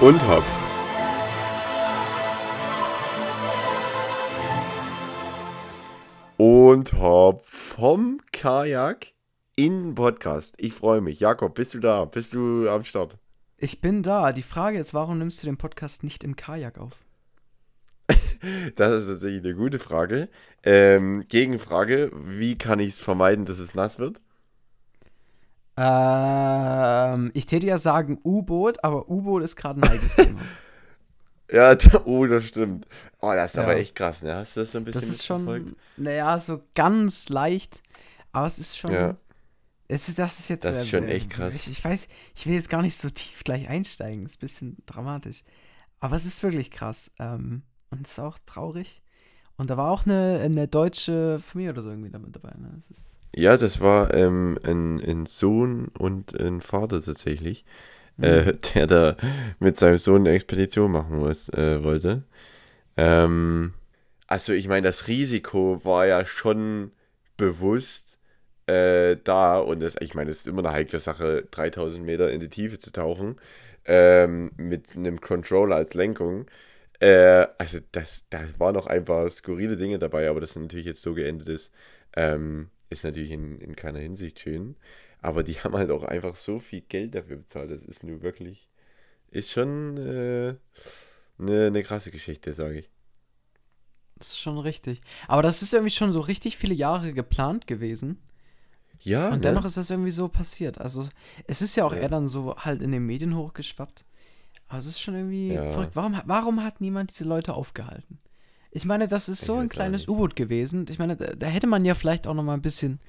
und Hop. Und Hop vom Kajak in Podcast. Ich freue mich. Jakob, bist du da? Bist du am Start? Ich bin da. Die Frage ist, warum nimmst du den Podcast nicht im Kajak auf? Das ist tatsächlich eine gute Frage. Ähm, Gegenfrage, wie kann ich es vermeiden, dass es nass wird? Ähm, ich täte ja sagen U-Boot, aber U-Boot ist gerade ein heikles Thema. Ja, oh, das stimmt. Oh, das ist Ja. aber echt krass, ne? Hast du das so ein bisschen Das ist schon, naja, so ganz leicht, aber es ist schon, Ja. es ist, das ist jetzt, Das ist schon äh, echt krass. Ich, ich weiß, ich will jetzt gar nicht so tief gleich einsteigen, ist ein bisschen dramatisch, aber es ist wirklich krass ähm, und es ist auch traurig und da war auch eine, eine deutsche Familie oder so irgendwie damit dabei, ne? Es ist, Ja, das war ähm, ein, ein Sohn und ein Vater tatsächlich, äh, der da mit seinem Sohn eine Expedition machen muss, äh, wollte. Ähm, also ich meine, das Risiko war ja schon bewusst äh, da und das, ich meine, es ist immer eine heikle Sache, 3000 Meter in die Tiefe zu tauchen ähm, mit einem Controller als Lenkung. Äh, also das, da waren noch ein paar skurrile Dinge dabei, aber das natürlich jetzt so geendet ist, ähm, ist natürlich in, in keiner Hinsicht schön. Aber die haben halt auch einfach so viel Geld dafür bezahlt. Das ist nur wirklich, ist schon äh, eine, eine krasse Geschichte, sage ich. das ist schon richtig. Aber das ist irgendwie schon so richtig viele Jahre geplant gewesen. Ja, Und ne? dennoch ist das irgendwie so passiert. Also, es ist ja auch Ja. eher dann so halt in den Medien hochgeschwappt. Aber es ist schon irgendwie Ja. verrückt. Warum, warum hat niemand diese Leute aufgehalten? Ich meine, das ist Ich so ein auch kleines. U-Boot gewesen. Ich meine, da, da hätte man ja vielleicht auch noch mal ein bisschen,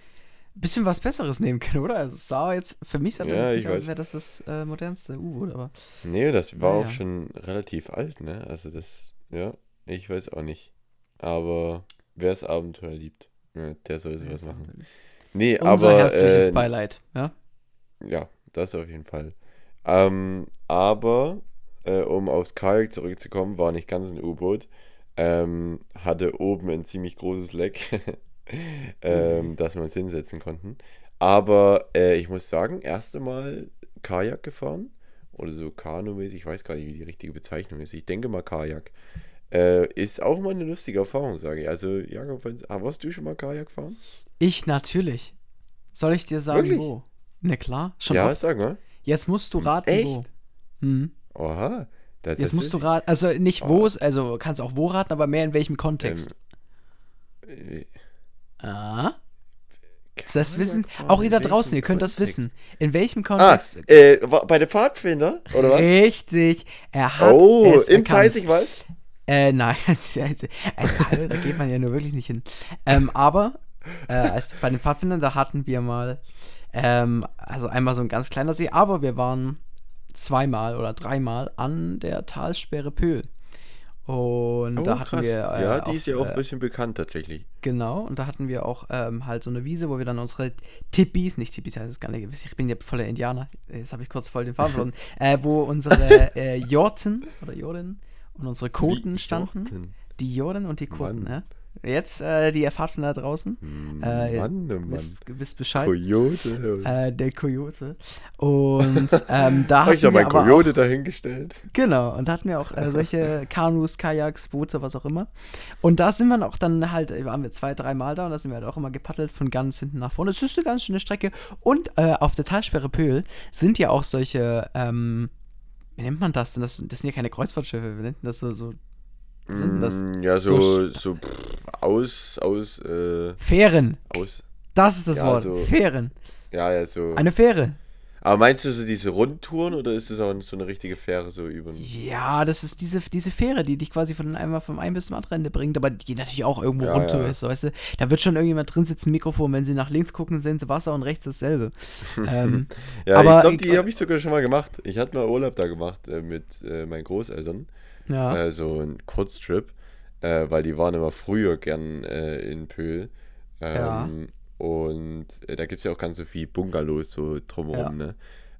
bisschen was Besseres nehmen können, oder? Also, es sah jetzt, für mich sah das Ja, nicht aus, als wäre das das äh, modernste U-Boot, aber Nee, das war auch Naja. schon relativ alt, ne? Also das, ja, ich weiß auch nicht. Aber wer das Abenteuer liebt, ja, der soll sowas machen. Nee, Unser aber herzliches äh, Beileid, ja? ja, das auf jeden Fall. Ähm, aber äh, um aufs Kajak zurückzukommen, war nicht ganz ein U-Boot. Ähm, hatte oben ein ziemlich großes Leck, ähm, dass wir uns hinsetzen konnten. Aber äh, ich muss sagen, erste Mal Kajak gefahren oder so Kanu-mäßig, ich weiß gar nicht, wie die richtige Bezeichnung ist. Ich denke mal Kajak. Äh, ist auch mal eine lustige Erfahrung, sage ich. Also, Jakob, ah, warst du schon mal Kajak fahren? Ich natürlich. Soll ich dir sagen, Wirklich? wo? Na klar, schon ja, oft. sag mal. Jetzt musst du raten, Echt? wo. Hm. Oha. Das, Jetzt das musst du raten, also nicht wo Oh. es, also kannst auch wo raten, aber mehr in welchem Kontext. Äh, ah, das wissen, auch ihr da draußen, ihr könnt das Kontext? wissen. In welchem Ah, Kontext? äh, wa- bei der Pfadfinder, oder was? Richtig, er hat Oh, es im. Zeisigwald? Äh, nein, also, also, da geht man ja nur wirklich nicht hin. Ähm, aber äh, als, bei den Pfadfindern, da hatten wir mal, ähm, also einmal so ein ganz kleiner See, aber wir waren zweimal oder dreimal an der Talsperre Pöhl. Und da hatten wir. äh, ja, die auf, ist ja auch ein äh, bisschen bekannt tatsächlich. Genau, und da hatten wir auch ähm, halt so eine Wiese, wo wir dann unsere Tippis, nicht Tippis heißt es gar nicht, ich bin ja voller Indianer, jetzt habe ich kurz voll den Faden verloren, äh, wo unsere äh, Jorten oder Jordan und unsere Koten Wie standen. Jordan? Die Jordan und die Koten, Mann. Jetzt äh, die Pfadfinder da draußen. Äh, Mann, oh Mann. Wisst, wisst Bescheid. Coyote. Äh, der Coyote. Und ähm, da Hab ich wir mein Coyote auch, dahingestellt? Genau, und da hatten wir auch äh, solche Kanus, Kajaks, Boote, was auch immer. Und da sind wir auch dann halt, äh, waren wir zwei, dreimal da und da sind wir halt auch immer gepaddelt von ganz hinten nach vorne. Es ist eine ganz schöne Strecke. Und äh, auf der Talsperre Pöhl sind ja auch solche, ähm, wie nennt man das denn? Das, das sind ja keine Kreuzfahrtschiffe, wir nennen das so, so sind das? Mm, Ja, So so, so, pff, aus, aus, äh, Fähren. aus. Das ist das Ja, Wort. so- Fähren. Ja, ja, so. Eine Fähre. Aber meinst du so diese Rundtouren oder ist das auch so eine richtige Fähre so über Ja, das ist diese, diese Fähre, die dich quasi von einmal vom einen bis zum anderen Ende bringt, aber die natürlich auch irgendwo Ja, runter ja. ist, weißt du. Da wird schon irgendjemand drin sitzen, Mikrofon, wenn sie nach links gucken, sehen sie Wasser und rechts dasselbe. ähm, Ja, Aber ich glaube, die habe ich sogar schon mal gemacht. Ich hatte mal Urlaub da gemacht äh, mit äh, meinen Großeltern. ja. Äh, so ein Kurztrip, äh, weil die waren immer früher gern äh, in Pöhl. Ja. Ähm, Und äh, da gibt es ja auch ganz so viel Bungalows so drumherum, ne?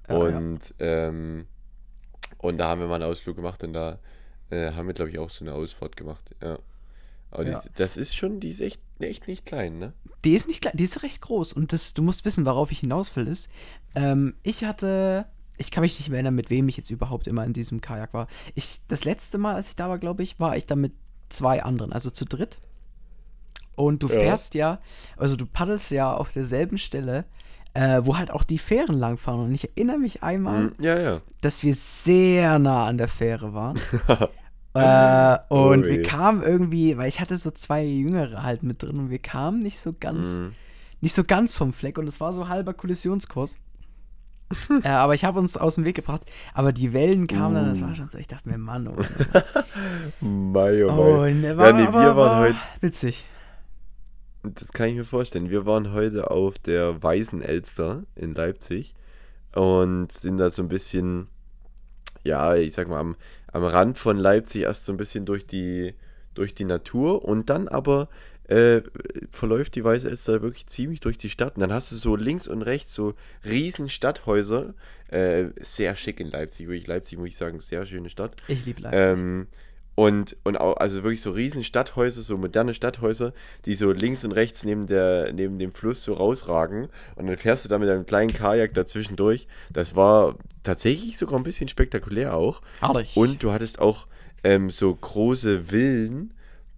Ja, ja. Und, Ähm, und da haben wir mal einen Ausflug gemacht und da äh, haben wir, glaube ich, auch so eine Ausfahrt gemacht. Ja. Aber die Ja. ist, das ist schon, die ist echt, echt nicht klein, ne? Die ist nicht klein, die ist recht groß. Und das, du musst wissen, worauf ich hinaus will, ist, ähm, ich hatte ich kann mich nicht mehr erinnern, mit wem ich jetzt überhaupt immer in diesem Kajak war. Ich, das letzte Mal, als ich da war, glaube ich, war ich da mit zwei anderen, also zu dritt. Und du Ja. fährst ja, also du paddelst ja auf derselben Stelle, äh, wo halt auch die Fähren langfahren. Und ich erinnere mich einmal, Hm, Ja, ja. dass wir sehr nah an der Fähre waren. äh, und Oh wir kamen irgendwie, weil ich hatte so zwei Jüngere halt mit drin und wir kamen nicht so ganz, Hm. nicht so ganz vom Fleck und es war so halber Kollisionskurs. äh, aber ich habe uns aus dem Weg gebracht. Aber die Wellen kamen dann, das war schon so, ich dachte mir, Mann, oh Mann. Mei, oh Oh, ne, war, ja, nee, aber, wir waren war heute, witzig. das kann ich mir vorstellen, wir waren heute auf der Weißen Elster in Leipzig und sind da so ein bisschen, ja, ich sag mal, am, am Rand von Leipzig erst so ein bisschen durch die, durch die Natur und dann aber äh, verläuft die Weiße Elster wirklich ziemlich durch die Stadt. Und dann hast du so links und rechts so riesen Stadthäuser. Äh, sehr schick in Leipzig, wirklich Leipzig, muss ich sagen, sehr schöne Stadt. Ich liebe Leipzig. Ähm, und, und auch, also wirklich so riesen Stadthäuser, so moderne Stadthäuser, die so links und rechts neben, der, neben dem Fluss so rausragen. Und dann fährst du da mit einem kleinen Kajak dazwischen durch. Das war tatsächlich sogar ein bisschen spektakulär auch. Herrlich. Und du hattest auch ähm, so große Villen,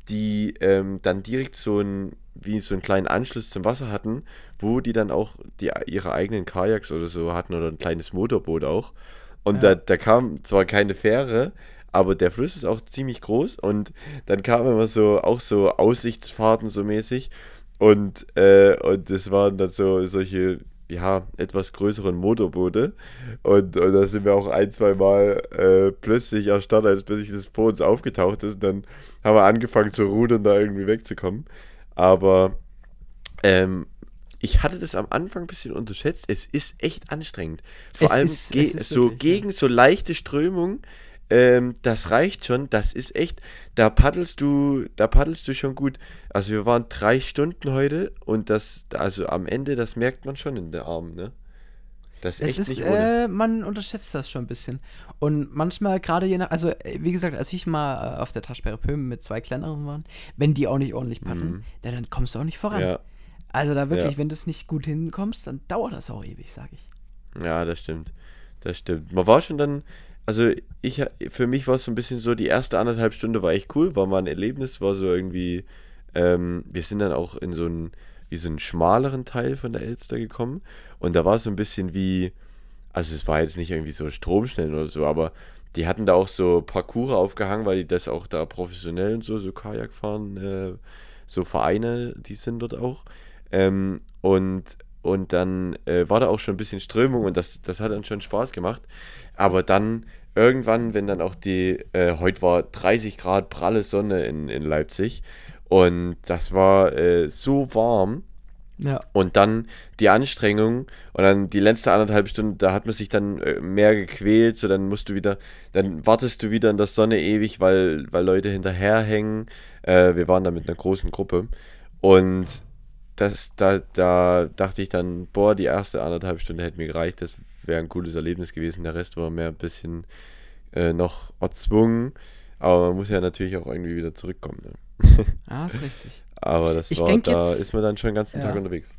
die ähm, dann direkt so ein, wie so einen kleinen Anschluss zum Wasser hatten, wo die dann auch die, ihre eigenen Kajaks oder so hatten oder ein kleines Motorboot auch. Und Ja. da, da kam zwar keine Fähre, aber der Fluss ist auch ziemlich groß und dann kamen immer so, auch so Aussichtsfahrten so mäßig und, äh, und das waren dann so solche, ja, etwas größeren Motorboote und, und da sind wir auch ein, zwei Mal äh, plötzlich erstarrt, als plötzlich das vor uns aufgetaucht ist und dann haben wir angefangen zu rudern, da irgendwie wegzukommen. Aber ähm, ich hatte das am Anfang ein bisschen unterschätzt. Es ist echt anstrengend. Vor Es allem ist- ge so wirklich, ja. gegen so leichte Strömung. Ähm, das reicht schon. Das ist echt. Da paddelst du, da paddelst du schon gut. Also wir waren drei Stunden heute und das, also am Ende, das merkt man schon in der Arm, ne? Das ist ist, äh, man unterschätzt das schon ein bisschen. Und manchmal, gerade je nach, also äh, wie gesagt, als ich mal äh, auf der Taschberre Pöhm mit zwei kleineren waren, wenn die auch nicht ordentlich paddeln, Mhm. dann, dann kommst du auch nicht voran. Ja, Also da wirklich, Ja. wenn du es nicht gut hinkommst, dann dauert das auch ewig, sag ich. ja, das stimmt. Das stimmt. Man war schon dann, also ich, für mich war es so ein bisschen so, die erste anderthalb Stunde war echt cool, war mal ein Erlebnis, war so irgendwie, ähm, wir sind dann auch in so einen, wie so einen schmaleren Teil von der Elster gekommen und da war es so ein bisschen wie, also es war jetzt nicht irgendwie so Stromschnellen oder so, aber die hatten da auch so Parcours aufgehangen, weil die das auch da professionell und so, so Kajak fahren, äh, so Vereine, die sind dort auch. Ähm, und, und dann äh, war da auch schon ein bisschen Strömung und das, das hat dann schon Spaß gemacht. Aber dann irgendwann, wenn dann auch die, äh, heute war 30 Grad pralle Sonne in, in Leipzig. Und das war äh, so warm, Ja. und dann die Anstrengung und dann die letzte anderthalb Stunden, da hat man sich dann äh, mehr gequält, so dann musst du wieder, dann wartest du wieder in der Sonne ewig, weil, weil Leute hinterherhängen. Äh, wir waren da mit einer großen Gruppe. Und das, da, da dachte ich dann, boah, die erste anderthalb Stunde hätte mir gereicht, das wäre ein cooles Erlebnis gewesen. Der Rest war mehr ein bisschen äh, noch erzwungen, aber man muss ja natürlich auch irgendwie wieder zurückkommen. Ne? Ah, ist richtig. Aber das Ich war, da jetzt- ist man dann schon den ganzen Tag Ja. unterwegs.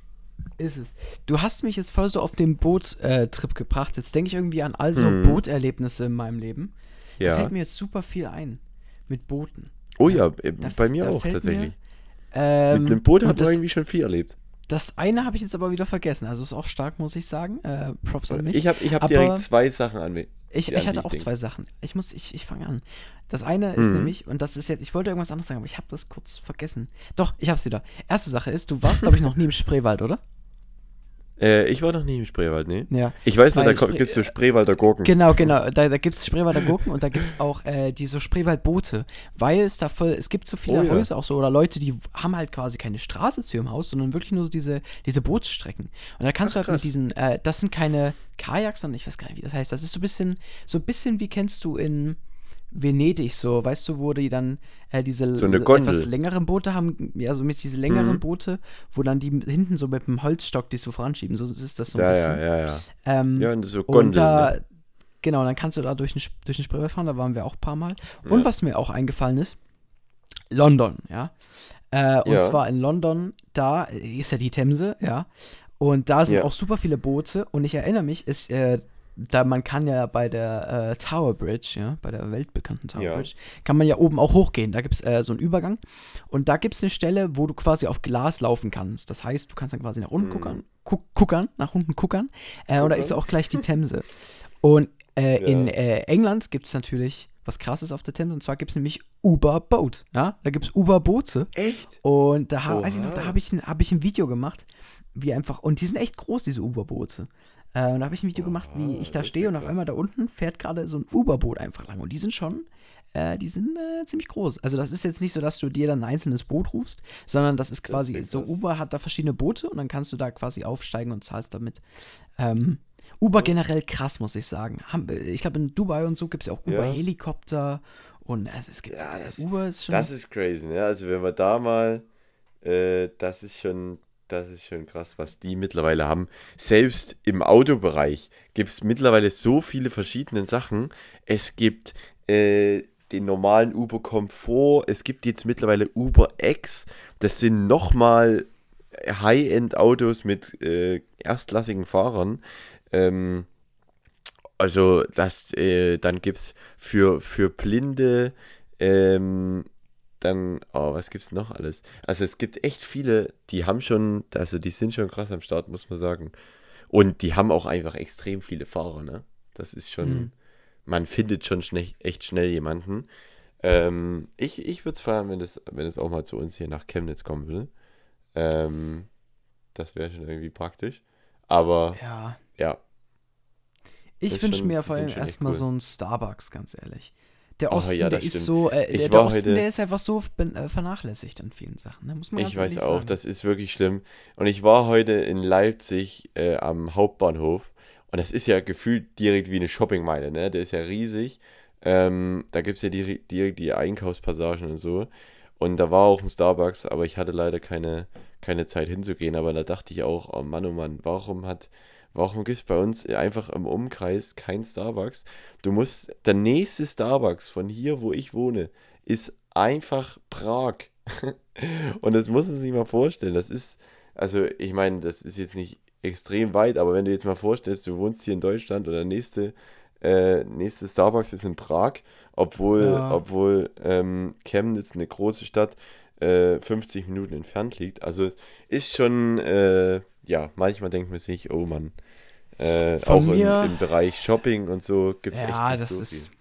Ist es. Du hast mich jetzt voll so auf den Boot-Trip gebracht. Jetzt denke ich irgendwie an all so Mhm. Booterlebnisse in meinem Leben. Da Ja. fällt mir jetzt super viel ein. Mit Booten. Oh ja, äh, Da- bei mir da auch fällt mir, tatsächlich. Ähm, Mit einem Boot hat man irgendwie schon viel erlebt. Das eine habe ich jetzt aber wieder vergessen. Also ist auch stark, muss ich sagen. Äh, Props an mich. Ich habe ich hab Aber- direkt zwei Sachen an mir. Ich, ich hatte auch ich zwei Sachen. Ich muss, ich, ich fange an. Das eine ist Mhm. nämlich, und das ist jetzt, ich wollte irgendwas anderes sagen, aber ich habe das kurz vergessen. Doch, ich hab's wieder. Erste Sache ist, du warst, glaube ich, noch nie im Spreewald, oder? Äh, ich war noch nie im Spreewald, nee. Ja. Ich weiß nur, da Spre- gibt's so Spreewalder Gurken. Genau, genau. Da, da gibt es Spreewalder Gurken und da gibt es auch äh, diese Spreewaldboote. Weil es da voll, es gibt so viele Oh ja. Häuser auch so oder Leute, die haben halt quasi keine Straße zu ihrem Haus, sondern wirklich nur so diese, diese Bootsstrecken. Und da kannst Ach, du halt mit krass. diesen, äh, das sind keine Kajaks, sondern ich weiß gar nicht, wie das heißt. Das ist so ein bisschen, so ein bisschen wie kennst du in Venedig so, weißt du, wo die dann äh, diese So etwas längeren Boote haben, ja, so mit diese längeren Mhm. Boote, wo dann die hinten so mit dem Holzstock die so voranschieben. So ist das so ein ja, bisschen. ja, ja, ja. Ähm, Ja, und so und Gondeln. da, ne? genau, dann kannst du da durch den, durch den Spreewald fahren, da waren wir auch ein paar Mal. Und Ja. was mir auch eingefallen ist, London, ja. Äh, und Ja. zwar in London, da ist ja die Themse, ja. Und da sind Ja. auch super viele Boote. Und ich erinnere mich, ist, äh, da man kann ja bei der äh, Tower Bridge, ja, bei der weltbekannten Tower Ja. Bridge, kann man ja oben auch hochgehen. Da gibt es äh, so einen Übergang. Und da gibt es eine Stelle, wo du quasi auf Glas laufen kannst. Das heißt, du kannst dann quasi nach unten Mhm. guckern, guck, guckern, nach unten guckern. Äh, und da ist auch gleich die Themse. Und äh, in Ja. äh, England gibt es natürlich was krasses auf der Themse. Und zwar gibt es nämlich Uber Boat. Ja? Da gibt es Uber Boote. Echt? Und da, ha- weiß ich noch, da habe ich, ein- hab ich ein Video gemacht, wie einfach, und die sind echt groß, diese Uberboote. Äh, und da habe ich ein Video gemacht, wie ich da das ist stehe und auf einmal da unten fährt gerade so ein Uberboot einfach lang. Und die sind schon, äh, die sind äh, ziemlich groß. Also das ist jetzt nicht so, dass du dir dann ein einzelnes Boot rufst, sondern das ist quasi, klingt so krass. Uber hat da verschiedene Boote und dann kannst du da quasi aufsteigen und zahlst damit. Ähm, Uber generell krass, muss ich sagen. Haben, ich glaube, in Dubai und so gibt es ja auch. Uber-Helikopter und es, es gibt, Ja, das- Uber ist schon, Das ist crazy, ne? Also wenn wir da mal, äh, das ist schon, das ist schon krass, was die mittlerweile haben. Selbst im Autobereich gibt es mittlerweile so viele verschiedene Sachen. Es gibt äh, den normalen Uber Komfort, es gibt jetzt mittlerweile Uber X. Das sind nochmal High-End-Autos mit äh, erstklassigen Fahrern. Ähm, also das, äh, dann gibt es für, für Blinde, ähm, dann, oh, was gibt's noch alles? Also es gibt echt viele, die haben schon, also die sind schon krass am Start, muss man sagen. Und die haben auch einfach extrem viele Fahrer, ne? Das ist schon, Mhm. man findet schon schnell, echt schnell jemanden. Ähm, ich ich würde es feiern, wenn es wenn es auch mal zu uns hier nach Chemnitz kommen will. Ähm, das wäre schon irgendwie praktisch. Aber ja. ja, Ich wünsche mir vor allem erstmal cool. so einen Starbucks, ganz ehrlich. Der Oh, Osten, ja, der das ist stimmt. so, äh, der, der Osten, heute- der ist einfach so äh, vernachlässigt an vielen Sachen, ne? Muss man Ich weiß auch, sagen. das ist wirklich schlimm. Und ich war heute in Leipzig äh, am Hauptbahnhof und das ist ja gefühlt direkt wie eine Shoppingmeile, ne? Der ist ja riesig. Ähm, da gibt es ja direkt, direkt die Einkaufspassagen und so. Und da war auch ein Starbucks, aber ich hatte leider keine, keine Zeit hinzugehen. Aber da dachte ich auch, oh Mann, oh Mann, warum hat, warum gibt es bei uns einfach im Umkreis kein Starbucks? Du musst, der nächste Starbucks von hier, wo ich wohne, ist einfach Prag. Und das muss man sich mal vorstellen. Das ist, also ich meine, das ist jetzt nicht extrem weit, aber wenn du jetzt mal vorstellst, du wohnst hier in Deutschland und der nächste, äh, nächste Starbucks ist in Prag, obwohl, Ja. obwohl ähm, Chemnitz, eine große Stadt, äh, 50 Minuten entfernt liegt. Also es ist schon, äh, ja, manchmal denkt man sich, oh Mann, äh, auch im, mir- im Bereich Shopping und so gibt es ja, echt nicht das so ist. viel.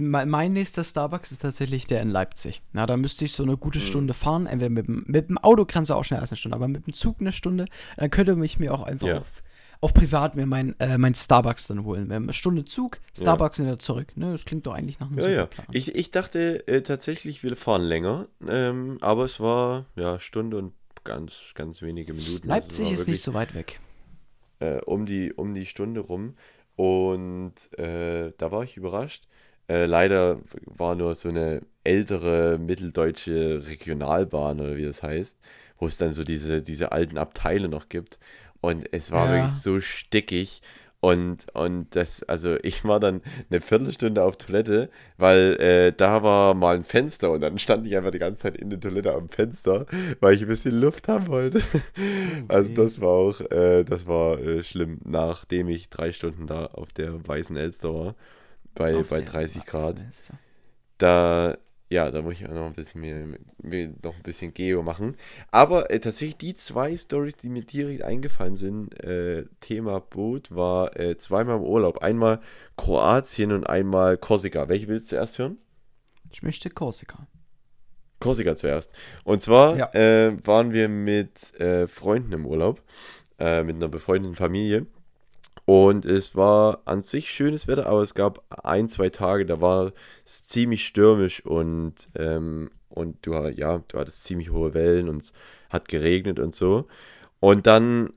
Mein, mein nächster Starbucks ist tatsächlich der in Leipzig. Na, da müsste ich so eine gute Mhm. Stunde fahren. Entweder mit dem, mit dem Auto kannst du auch schneller als eine Stunde, aber mit dem Zug eine Stunde, dann könnte ich mir auch einfach Ja. auf, auf privat mir mein, äh, mein Starbucks dann holen. Wir haben eine Stunde Zug, Starbucks und wieder zurück. Ne, das klingt doch eigentlich nach einem Ja, ja. Plan. Ich, ich dachte äh, tatsächlich, wir fahren länger, ähm, aber es war ja Stunde und ganz, ganz wenige Minuten. Also Leipzig war ist wirklich, nicht so weit weg. äh, um die, um die Stunde rum. Und äh, da war ich überrascht. Äh, leider war nur so eine ältere mitteldeutsche Regionalbahn oder wie das heißt, wo es dann so diese, diese alten Abteile noch gibt. Und es war Ja. wirklich so stickig. Und, und das, also ich war dann eine Viertelstunde auf Toilette, weil äh, da war mal ein Fenster und dann stand ich einfach die ganze Zeit in der Toilette am Fenster, weil ich ein bisschen Luft haben wollte. Also Okay. das war auch, äh, das war äh, schlimm, nachdem ich drei Stunden da auf der weißen Elster war, bei, Auf bei der 30 Grad. Da, ja, da muss ich auch noch ein bisschen mir, mir noch ein bisschen Geo machen. Aber äh, tatsächlich die zwei Stories, die mir direkt eingefallen sind, äh, Thema Boot, war äh, zweimal im Urlaub. Einmal Kroatien und einmal Korsika. Welche willst du zuerst hören? Ich möchte Korsika. Korsika zuerst. Und zwar Ja. äh, waren wir mit äh, Freunden im Urlaub, äh, mit einer befreundeten Familie. Und es war an sich schönes Wetter, aber es gab ein, zwei Tage, da war es ziemlich stürmisch und, ähm, und du, ja, du hattest ziemlich hohe Wellen und es hat geregnet und so. Und dann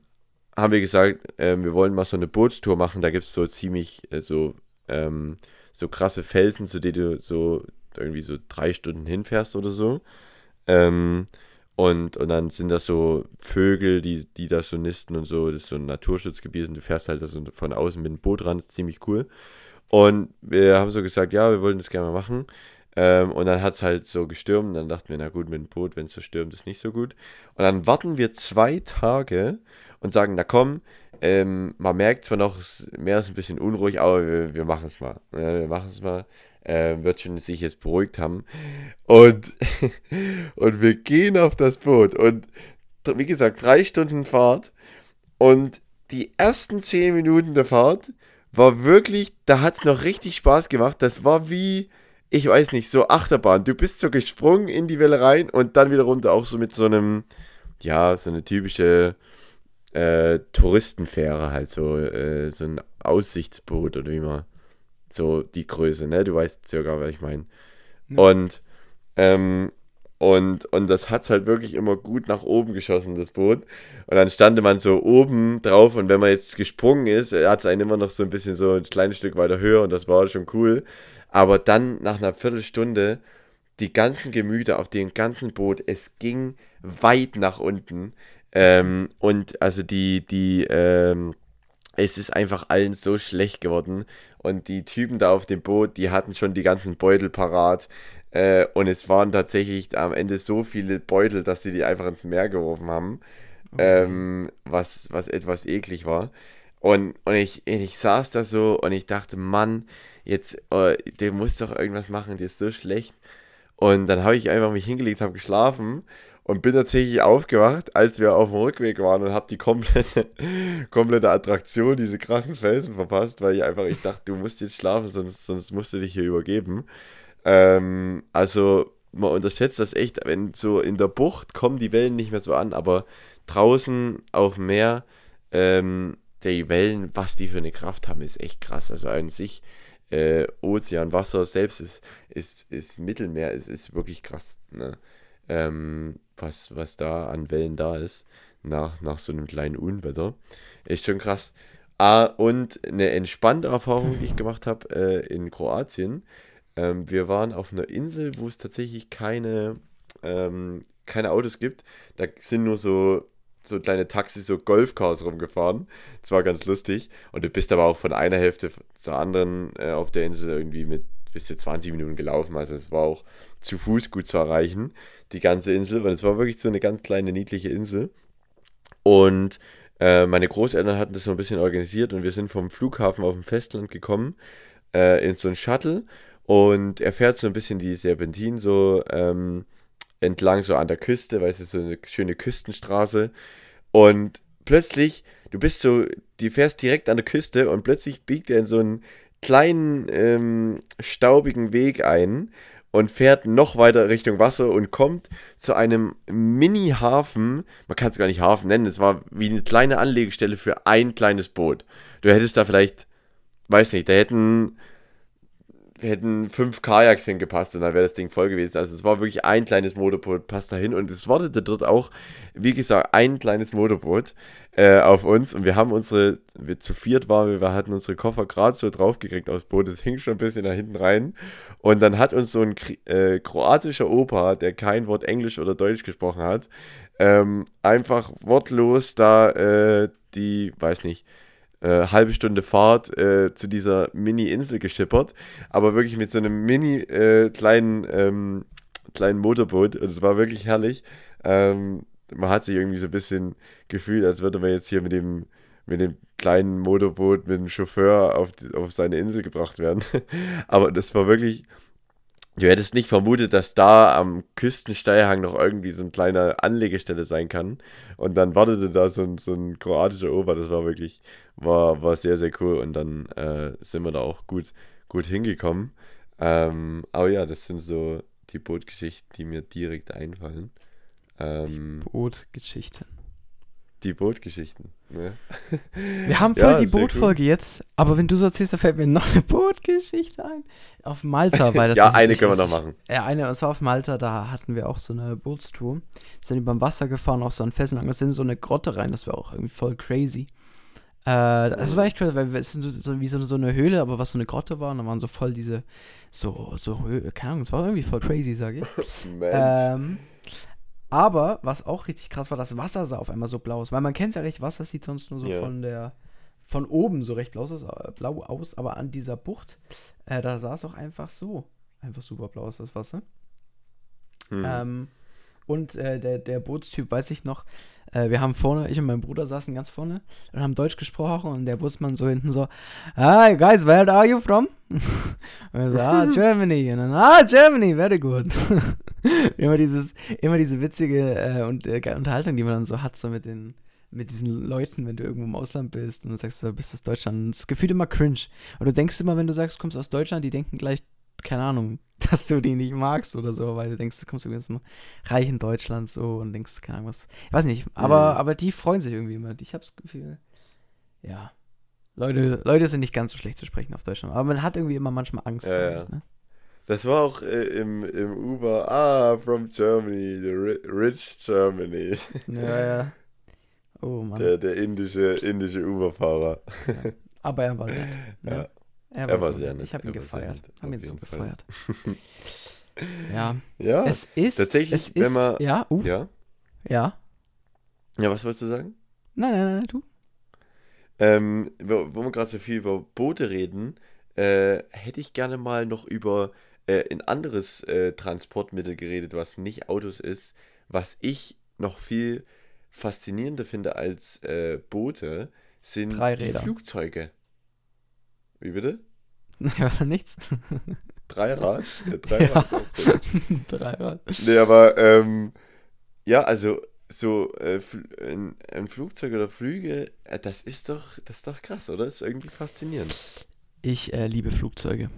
haben wir gesagt, ähm, wir wollen mal so eine Bootstour machen. Da gibt es so ziemlich äh, so, ähm, so krasse Felsen, zu denen du so irgendwie so drei Stunden hinfährst oder so. Ähm, und, und dann sind das so Vögel, die, die da so nisten und so. Das ist so ein Naturschutzgebiet und du fährst halt so von außen mit dem Boot ran. Das ist ziemlich cool. Und wir haben so gesagt, ja, wir wollen das gerne mal machen. Ähm, und dann hat es halt so gestürmt. Und dann dachten wir, na gut, mit dem Boot, wenn es so stürmt, ist nicht so gut. Und dann warten wir zwei Tage und sagen, na komm, ähm, man merkt zwar noch, Meer ist ein bisschen unruhig, aber wir, wir machen es mal. Ja, wir machen es mal. Äh, wird schon sich jetzt beruhigt haben. Und, und wir gehen auf das Boot. Und wie gesagt, drei Stunden Fahrt. Und die ersten zehn Minuten der Fahrt war wirklich, da hat es noch richtig Spaß gemacht. Das war wie, ich weiß nicht, so Achterbahn. Du bist so gesprungen in die Welle rein und dann wieder runter, auch so mit so einem, ja, so eine typische äh, Touristenfähre halt, so, äh, so ein Aussichtsboot oder wie man, so die Größe, ne? Du weißt circa, was ich meine. Ja. Und, ähm, und, und das hat es halt wirklich immer gut nach oben geschossen, das Boot. Und dann stand man so oben drauf und wenn man jetzt gesprungen ist, hat es einen immer noch so ein bisschen so ein kleines Stück weiter höher und das war schon cool. Aber dann nach einer Viertelstunde die ganzen Gemüter auf dem ganzen Boot, es ging weit nach unten. Ähm, und also die, die, ähm, es ist einfach allen so schlecht geworden. Und die Typen da auf dem Boot, die hatten schon die ganzen Beutel parat. Äh, und es waren tatsächlich am Ende so viele Beutel, dass sie die einfach ins Meer geworfen haben. Okay. Ähm, was, was etwas eklig war. Und, und ich, ich saß da so und ich dachte, Mann, jetzt, äh, der muss doch irgendwas machen, der ist so schlecht. Und dann habe ich einfach mich hingelegt, habe geschlafen und bin tatsächlich aufgewacht, als wir auf dem Rückweg waren und habe die komplette, komplette Attraktion, diese krassen Felsen verpasst, weil ich einfach, ich dachte, du musst jetzt schlafen, sonst, sonst musst du dich hier übergeben. Ähm, also man unterschätzt das echt, wenn so in der Bucht kommen die Wellen nicht mehr so an, aber draußen auf dem Meer, ähm, die Wellen, was die für eine Kraft haben, ist echt krass. Also an sich, äh, Ozean, Wasser selbst ist, ist, ist Mittelmeer, ist, ist wirklich krass. Ne? Ähm, was, was da an Wellen da ist, nach, nach so einem kleinen Unwetter. Ist schon krass. Ah, und eine entspannte Erfahrung, die ich gemacht habe äh, in Kroatien. Ähm, wir waren auf einer Insel, wo es tatsächlich keine, ähm, keine Autos gibt. Da sind nur so, so kleine Taxis, so Golfcars rumgefahren. Das war ganz lustig. Und du bist aber auch von einer Hälfte zur anderen äh, auf der Insel irgendwie mit bis zu 20 Minuten gelaufen. Also es war auch zu Fuß gut zu erreichen, die ganze Insel. Und es war wirklich so eine ganz kleine, niedliche Insel. Und äh, meine Großeltern hatten das so ein bisschen organisiert und wir sind vom Flughafen auf dem Festland gekommen äh, in so ein Shuttle. Und er fährt so ein bisschen die Serpentin so ähm, entlang, so an der Küste, weißt du, so eine schöne Küstenstraße. Und plötzlich, du bist so, du fährst direkt an der Küste und plötzlich biegt er in so einen kleinen, ähm, staubigen Weg ein und fährt noch weiter Richtung Wasser und kommt zu einem Mini-Hafen. Man kann es gar nicht Hafen nennen, es war wie eine kleine Anlegestelle für ein kleines Boot. Du hättest da vielleicht, weiß nicht, da hätten hätten fünf Kajaks hingepasst und dann wäre das Ding voll gewesen. Also es war wirklich ein kleines Motorboot, passt dahin. Und es wartete dort auch, wie gesagt, ein kleines Motorboot äh, auf uns. Und wir haben unsere, wir zu viert waren, wir hatten unsere Koffer gerade so draufgekriegt aufs Boot, es hing schon ein bisschen nach hinten rein. Und dann hat uns so ein äh, kroatischer Opa, der kein Wort Englisch oder Deutsch gesprochen hat, ähm, einfach wortlos da äh, die, weiß nicht, äh, halbe Stunde Fahrt äh, zu dieser Mini-Insel geschippert, aber wirklich mit so einem mini äh, kleinen, ähm, kleinen Motorboot. Es war wirklich herrlich. Ähm, man hat sich irgendwie so ein bisschen gefühlt, als würde man jetzt hier mit dem, mit dem kleinen Motorboot mit dem Chauffeur auf, die, auf seine Insel gebracht werden. aber das war wirklich Du hättest nicht vermutet, dass da am Küstensteilhang noch irgendwie so eine kleine Anlegestelle sein kann. Und dann wartete da so ein, so ein kroatischer Ober. Das war wirklich, war, war sehr, sehr cool. Und dann äh, sind wir da auch gut, gut hingekommen. Ähm, aber ja, das sind so die Bootgeschichten, die mir direkt einfallen. Ähm, Bootgeschichten die Bootgeschichten. Ne? Wir haben voll ja, die Bootfolge cool. jetzt, aber wenn du so erzählst, da fällt mir noch eine Bootgeschichte ein. Auf Malta, weil das Ja, eine können wir noch machen. Ja, eine, und zwar auf Malta, da hatten wir auch so eine Bootstour. Sind über dem Wasser gefahren, auf so einen Felsen lang, sind so eine Grotte rein, das war auch irgendwie voll crazy. Äh, das war echt crazy, weil es ist so, wie so, so eine Höhle, aber was so eine Grotte war, und da waren so voll diese, so, so, keine Ahnung, es war irgendwie voll crazy, sage ich. Mensch. Ähm, aber was auch richtig krass war, das Wasser sah auf einmal so blau aus. Weil man kennt ja recht, Wasser sieht sonst nur so ja. von der von oben so recht blau aus, äh, blau aus aber an dieser Bucht, äh, da sah es auch einfach so. Einfach super blau aus, das Wasser. Mhm. Ähm, Und äh, der, der Bootstyp, weiß ich noch, äh, wir haben vorne, ich und mein Bruder saßen ganz vorne und haben Deutsch gesprochen und der Busmann so hinten so, Hi guys, where are you from? und wir so, ah, Germany. Und dann, ah, Germany, very good. immer dieses, immer diese witzige äh, und, äh, Unterhaltung, die man dann so hat, so mit den, mit diesen Leuten, wenn du irgendwo im Ausland bist und du sagst, du bist aus Deutschland. Das gefühlt immer cringe. Und du denkst immer, wenn du sagst, du kommst aus Deutschland, die denken gleich, keine Ahnung, dass du die nicht magst oder so, weil du denkst, du kommst irgendwie aus einem reichen Deutschland so und denkst, keine Ahnung was. Ich weiß nicht, aber, mhm. aber die freuen sich irgendwie immer. Ich hab's Gefühl, ja. Leute, Leute sind nicht ganz so schlecht zu sprechen auf Deutschland, aber man hat irgendwie immer manchmal Angst. Ja, ja. Ne? Das war auch äh, im, im Uber, ah, from Germany, the rich Germany. Ja, ja. Oh Mann. Der, der indische, indische Uber-Fahrer. Ja. Aber er war nett. Ne? Ja. Er war, er war so sehr nett. Ich habe ihn gefeiert. Haben ihn so gefeiert. ja. Ja. Es ist. Tatsächlich, es wenn man. Ja, uh, ja. Ja. Ja, was wolltest du sagen? Nein, nein, nein, du. Ähm, wo, wo wir gerade so viel über Boote reden, äh, hätte ich gerne mal noch über äh, ein anderes äh, Transportmittel geredet, was nicht Autos ist, was ich noch viel faszinierender finde als äh, Boote, sind die Flugzeuge. Wie bitte? Ja, nichts. Dreirad? Ja, Dreirad. Ja. Dreirad. Nee, aber ähm, ja, also so äh, ein, ein, Flugzeug oder Flüge, äh, das ist doch, das ist doch krass, oder? Das ist irgendwie faszinierend. Ich äh, liebe Flugzeuge.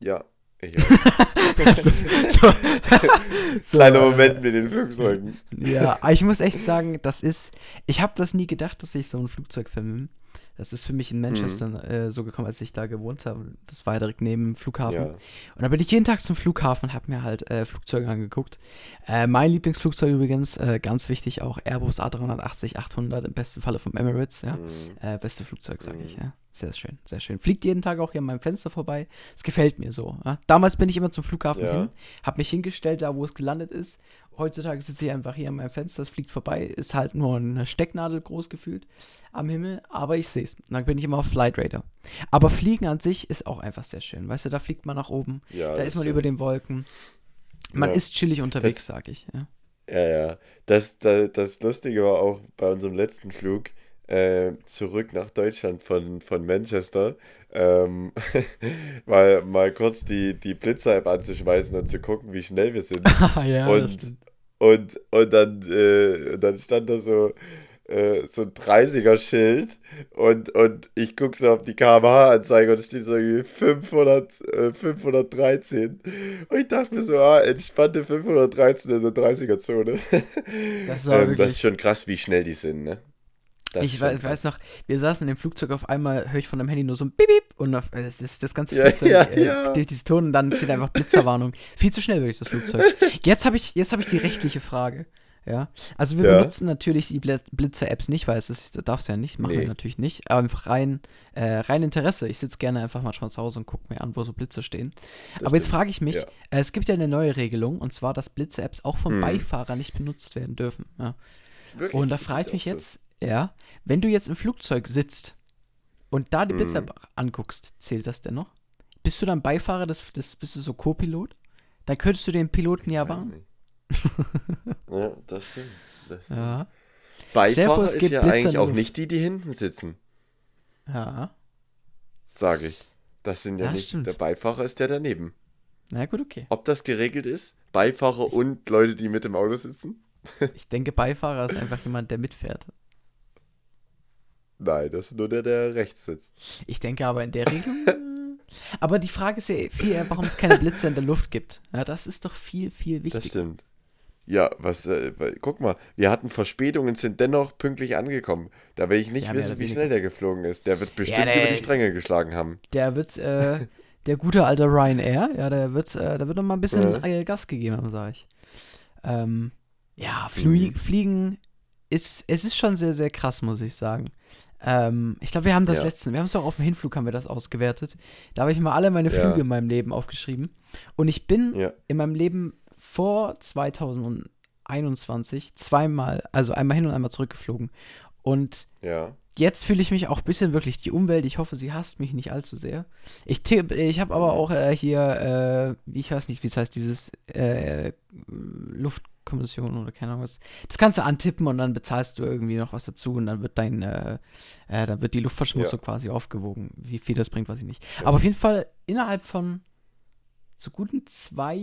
Ja, ich auch. so, so, so, Kleiner äh, Moment mit den Flugzeugen. Ja, ich muss echt sagen, das ist, ich habe das nie gedacht, dass ich so ein Flugzeug vermisse. Das ist für mich in Manchester mhm. äh, so gekommen, als ich da gewohnt habe. Das war direkt neben dem Flughafen. Ja. Und da bin ich jeden Tag zum Flughafen und habe mir halt äh, Flugzeuge angeguckt. Äh, mein Lieblingsflugzeug übrigens, äh, ganz wichtig, auch Airbus A380, 800, im besten Falle vom Emirates. Ja? Mhm. Äh, beste Flugzeug, sage mhm. ich. Ja? Sehr schön, sehr schön. Fliegt jeden Tag auch hier an meinem Fenster vorbei. Es gefällt mir so. Ja? Damals bin ich immer zum Flughafen ja. hin, habe mich hingestellt, da wo es gelandet ist heutzutage sitze ich einfach hier an meinem Fenster, es fliegt vorbei, ist halt nur eine Stecknadel groß gefühlt am Himmel, aber ich sehe es. Dann bin ich immer auf Flight Radar. Aber Fliegen an sich ist auch einfach sehr schön. Weißt du, da fliegt man nach oben, ja, da ist man stimmt. über den Wolken. Man ja. ist chillig unterwegs, das, sag ich. Ja, ja. ja. Das, das, das Lustige war auch bei unserem letzten Flug. Äh, zurück nach Deutschland von, von Manchester, ähm, mal, mal kurz die, die Blitzer-App anzuschmeißen und zu gucken, wie schnell wir sind. ja, und, und, und dann, äh, dann stand da so, äh, so ein 30er-Schild und, und ich gucke so auf die kmh-Anzeige und es steht so irgendwie 500, äh, 513. Und ich dachte mir so, ah, entspannte 513 in der 30er-Zone. Das, ähm, das ist schon krass, wie schnell die sind, ne? Das ich weiß, weiß, noch, wir saßen in dem Flugzeug, auf einmal höre ich von dem Handy nur so ein Bip, Bip und auf, das ist das ganze Flugzeug ja, äh, ja. durch dieses Ton und dann steht einfach Blitzerwarnung. Viel zu schnell wirklich das Flugzeug. Jetzt habe ich, hab ich die rechtliche Frage. Ja, also wir ja. benutzen natürlich die Blitzer-Apps nicht, weil es ist, darf es ja nicht, machen nee. wir natürlich nicht, aber einfach rein, äh, rein Interesse. Ich sitze gerne einfach manchmal zu Hause und gucke mir an, wo so Blitze stehen. Das aber jetzt frage ich mich, ja. äh, es gibt ja eine neue Regelung und zwar, dass Blitzer-Apps auch vom hm. Beifahrer nicht benutzt werden dürfen. Ja. Wirklich? Und da frage ich mich jetzt, ja, wenn du jetzt im Flugzeug sitzt und da die Blitzer mhm. anguckst, zählt das denn noch? Bist du dann Beifahrer, des, des, bist du so Co-Pilot? Dann könntest du den Piloten ja warnen. ja, das stimmt. Das stimmt. Ja. Beifahrer vor, ist ja Blitzer eigentlich auch nicht die, die hinten sitzen. Ja. Sage ich. Das sind ja, ja nicht. Stimmt. Der Beifahrer ist der daneben. Na gut, okay. Ob das geregelt ist? Beifahrer ich, und Leute, die mit dem Auto sitzen? ich denke, Beifahrer ist einfach jemand, der mitfährt. Nein, das ist nur der, der rechts sitzt. Ich denke aber in der Regelung. aber die Frage ist ja viel eher, warum es keine Blitze in der Luft gibt. Ja, das ist doch viel, viel wichtiger. Das stimmt. Ja, was, äh, guck mal, wir hatten Verspätungen, sind dennoch pünktlich angekommen. Da will ich nicht ja, wissen, wie schnell der geflogen ist. Der wird bestimmt ja, der, über die Stränge geschlagen haben. Der wird, äh, der gute alte Ryanair, ja, der wird, äh, da wird noch mal ein bisschen ja. Gas gegeben haben, sag ich. Ähm, ja, Flie mhm. Fliegen ist, es ist schon sehr, sehr krass, muss ich sagen. Ähm, ich glaube, wir haben das ja. letzte, wir haben es doch auf dem Hinflug haben wir das ausgewertet. Da habe ich mal alle meine Flüge ja. in meinem Leben aufgeschrieben. Und ich bin ja. in meinem Leben vor 2021 zweimal, also einmal hin und einmal zurückgeflogen. Und jetzt fühle ich mich auch ein bisschen wirklich die Umwelt. Ich hoffe, sie hasst mich nicht allzu sehr. Ich, tipp- ich habe aber auch äh, hier, äh, ich weiß nicht, wie es heißt, dieses äh, Luftkommission oder keine Ahnung was. Das kannst du antippen und dann bezahlst du irgendwie noch was dazu und dann wird dein, äh, äh, dann wird die Luftverschmutzung quasi aufgewogen. Wie viel das bringt, weiß ich nicht. Ja. Aber auf jeden Fall innerhalb von so guten zwei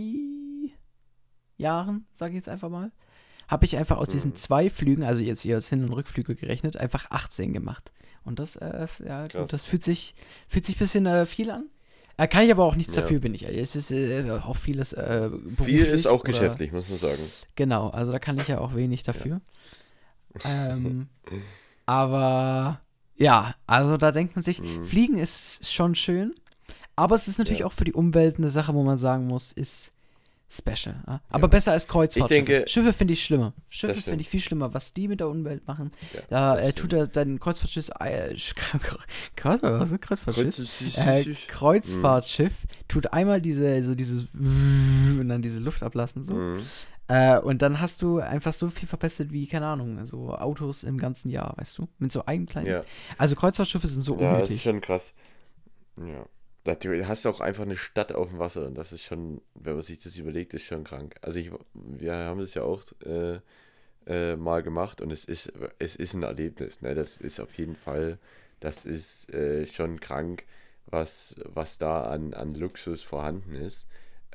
Jahren, sage ich jetzt einfach mal, habe ich einfach aus diesen Mhm. zwei Flügen, also jetzt hier als Hin- und Rückflüge gerechnet, einfach 18 gemacht. Und das, äh, ja, das fühlt sich, fühlt sich ein bisschen äh, viel an. Äh, kann ich aber auch nichts Ja. dafür, bin ich. Es ist äh, auch vieles äh, Viel ist auch oder- geschäftlich, muss man sagen. Genau, also da kann ich ja auch wenig dafür. Ähm, aber ja, also da denkt man sich, Mhm. Fliegen ist schon schön, aber es ist natürlich Ja. auch für die Umwelt eine Sache, wo man sagen muss, ist special. Aber Ja. besser als Kreuzfahrtschiffe. Schiffe finde ich schlimmer. Schiffe finde ich viel schlimmer, was die mit der Umwelt machen. Ja, Da äh, tut er dein Kreuzfahrtschiff, äh, Kreuzfahrtschiff? stimmt. Äh, Kreuzfahrtschiff tut einmal diese, so dieses und dann diese Luft ablassen so. Mhm. Äh, und dann hast du einfach so viel verpestet wie, keine Ahnung, so Autos im ganzen Jahr, weißt du? Mit so einem kleinen. Ja. Also Kreuzfahrtschiffe sind so ja, das ist unnötig. schon krass. Ja. Du hast auch einfach eine Stadt auf dem Wasser und das ist schon, wenn man sich das überlegt, ist schon krank. Also ich, wir haben das ja auch äh, äh, mal gemacht und es ist, es ist ein Erlebnis. Ne? Das ist auf jeden Fall, das ist äh, schon krank, was, was da an, an Luxus vorhanden ist.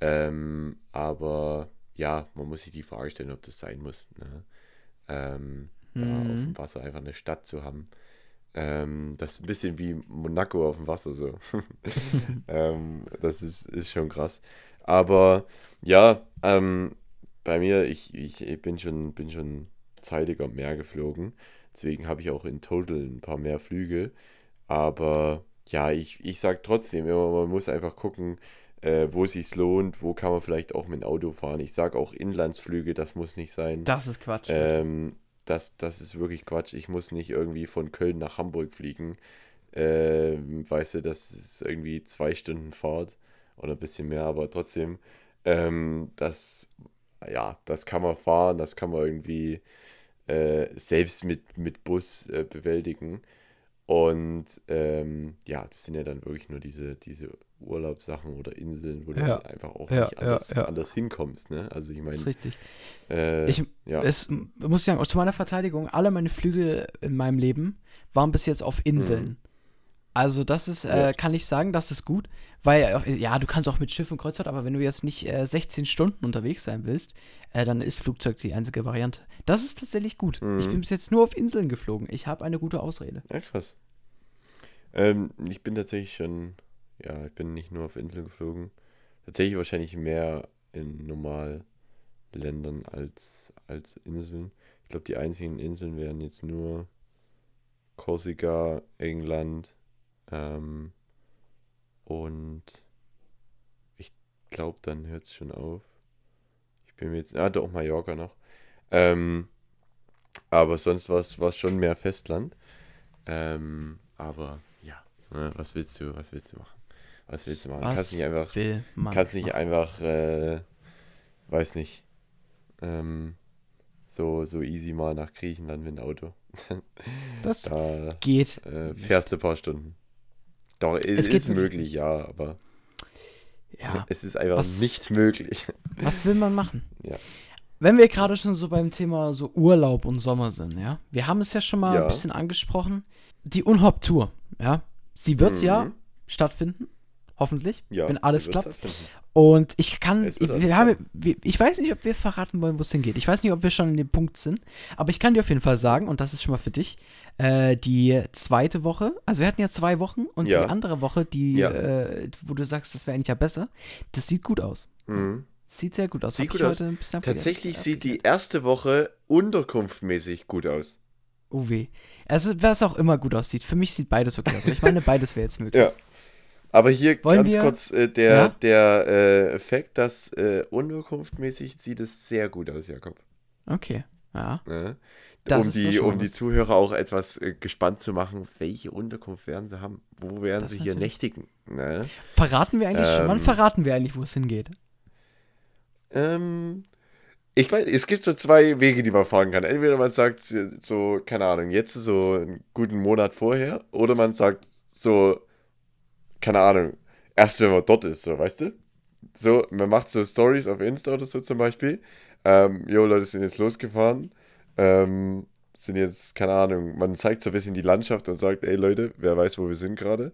Ähm, aber ja, man muss sich die Frage stellen, ob das sein muss. Ne? Ähm, da auf Mhm. dem Wasser einfach eine Stadt zu haben. Ähm, das ist ein bisschen wie Monaco auf dem Wasser so. ähm, das ist, ist schon krass. Aber ja, ähm, bei mir, ich, ich, ich bin schon, bin schon zeitiger mehr geflogen. Deswegen habe ich auch in total ein paar mehr Flüge. Aber ja, ich, ich sage trotzdem immer, man muss einfach gucken, äh, wo es sich lohnt, wo kann man vielleicht auch mit dem Auto fahren. Ich sage auch Inlandsflüge, das muss nicht sein. Das ist Quatsch. Ähm, das, das ist wirklich Quatsch. Ich muss nicht irgendwie von Köln nach Hamburg fliegen. Ähm, weißt du, das ist irgendwie zwei Stunden Fahrt oder ein bisschen mehr, aber trotzdem, ähm, das, ja, das kann man fahren, das kann man irgendwie äh, selbst mit, mit Bus äh, bewältigen. Und ähm, ja, das sind ja dann wirklich nur diese, diese Urlaubssachen oder Inseln, wo du Ja. halt einfach auch Ja, nicht anders, ja. anders hinkommst, ne? Also ich das meine, ist richtig. äh, Ich, es muss ich sagen, zu meiner Verteidigung, alle meine Flüge in meinem Leben waren bis jetzt auf Inseln. Also das ist, äh, kann ich sagen, das ist gut, weil, ja, du kannst auch mit Schiff und Kreuzfahrt, aber wenn du jetzt nicht äh, 16 Stunden unterwegs sein willst, äh, dann ist Flugzeug die einzige Variante. Das ist tatsächlich gut. Ich Mhm. bin bis jetzt nur auf Inseln geflogen. Ich habe eine gute Ausrede. Ja, krass. Ähm, ich bin tatsächlich schon, ja, ich bin nicht nur auf Inseln geflogen. Tatsächlich wahrscheinlich mehr in Normalländern als, als Inseln. Ich glaube, die einzigen Inseln wären jetzt nur Korsika, England ähm, und ich glaube, dann hört es schon auf. Ich bin mir jetzt, ah, doch, Mallorca noch. Ähm, aber sonst war es schon mehr Festland. Ähm, aber ja, ne, was willst du, was willst du machen? Was willst du machen? Was kannst nicht einfach, kannst nicht einfach, äh, weiß nicht, ähm, so, so easy mal nach Griechenland mit dem Auto. das Da geht. äh, fährst du ein paar Stunden. Doch, es, Es ist möglich, ja, aber Ja. es ist einfach Was- nicht möglich. Was will man machen? Ja. Wenn wir gerade schon so beim Thema so Urlaub und Sommer sind, ja, wir haben es ja schon mal Ja. ein bisschen angesprochen. Die Unhop-Tour, ja, sie wird Mhm. ja stattfinden, hoffentlich, Ja, wenn alles klappt. Und ich kann, wir haben, ich weiß nicht, ob wir verraten wollen, wo es hingeht. Ich weiß nicht, ob wir schon in dem Punkt sind, aber ich kann dir auf jeden Fall sagen, und das ist schon mal für dich, äh, die zweite Woche, also wir hatten ja zwei Wochen und Ja. die andere Woche, die, Ja. äh, wo du sagst, das wäre eigentlich ja besser, das sieht gut aus. Mhm. Sieht sehr gut aus. Sieht Hab gut aus. Tatsächlich sieht die erste Woche unterkunftmäßig gut aus. Oh weh. Also, was auch immer gut aussieht. Für mich sieht beides okay aus. Aber ich meine, beides wäre jetzt möglich. Ja. Aber hier Wollen ganz wir- kurz äh, der, Ja? der äh, Effekt, dass äh, unterkunftmäßig sieht es sehr gut aus, Jakob. Okay. Ja. Ne? Das um die, um die. Zuhörer auch etwas äh, gespannt zu machen, welche Unterkunft werden sie haben? Wo werden Das sie hier nächtigen? Ne? Verraten wir eigentlich schon? Wann Ähm. verraten wir eigentlich, wo es hingeht? Ähm, ich weiß, es gibt so zwei Wege, die man fahren kann. Entweder man sagt so, keine Ahnung, jetzt so einen guten Monat vorher, oder man sagt so, keine Ahnung, erst wenn man dort ist, so, weißt du? So, man macht so Stories auf Insta oder so zum Beispiel. Ähm, jo, Leute sind jetzt losgefahren. Ähm, sind jetzt, keine Ahnung, man zeigt so ein bisschen die Landschaft und sagt, ey Leute, wer weiß, wo wir sind gerade.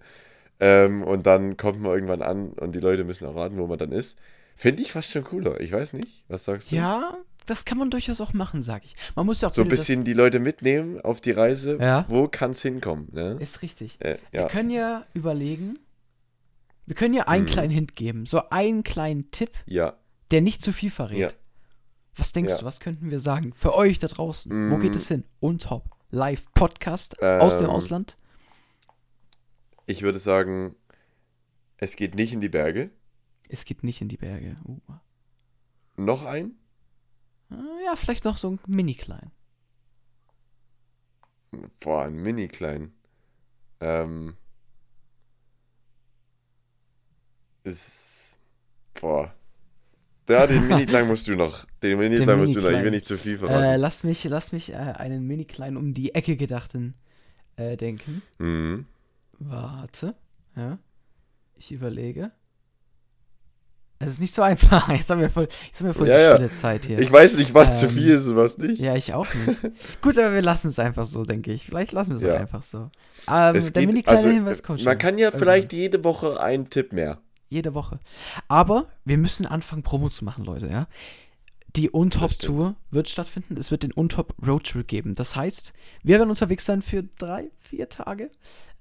Ähm, und dann kommt man irgendwann an und die Leute müssen erraten, wo man dann ist. Finde ich fast schon cooler. Ich weiß nicht. Was sagst du? Ja, das kann man durchaus auch machen, sag ich. Man muss ja auch So ein bisschen die Leute mitnehmen auf die Reise. Ja. Wo kann es hinkommen? Ne? Ist richtig. Äh, Wir ja. können ja überlegen, wir können ja einen Mhm. kleinen Hint geben, so einen kleinen Tipp, ja. der nicht zu viel verrät. Ja. Was denkst Ja. du, was könnten wir sagen? Für euch da draußen, wo geht Mm. es hin? Und top. Live Podcast aus dem Ähm, Ausland. Ich würde sagen, es geht nicht in die Berge. Es geht nicht in die Berge. Uh. Noch ein? Ah, Ja, vielleicht noch so ein mini-klein. Boah, ein Mini-Klein. Ähm. Ist. Boah. Ja, den Mini-Klein musst du noch. Den Mini-Klein musst du noch. Ich will nicht zu viel Äh, verraten. lass mich, lass mich äh, einen mini-klein um die Ecke gedachten äh, denken. mhm. Warte. Ja. Ich überlege. Es ist nicht so einfach. Jetzt haben wir voll, jetzt haben wir voll Ja, die ja. stille Zeit hier. Ich weiß nicht, was zu Ähm, viel ist und was nicht. ja, ich auch nicht. Gut, aber wir lassen es einfach so, denke ich. Vielleicht lassen wir es Ja. einfach so. Ähm, Es der geht- mini-kleine also, Hinweis kommt Man schon. kann ja Irgendwann. vielleicht jede Woche einen Tipp mehr. Jede Woche. Aber wir müssen anfangen, Promo zu machen, Leute, ja. Die Untop-Tour wird stattfinden. Es wird den Untop Roadtrip geben. Das heißt, wir werden unterwegs sein für drei, vier Tage.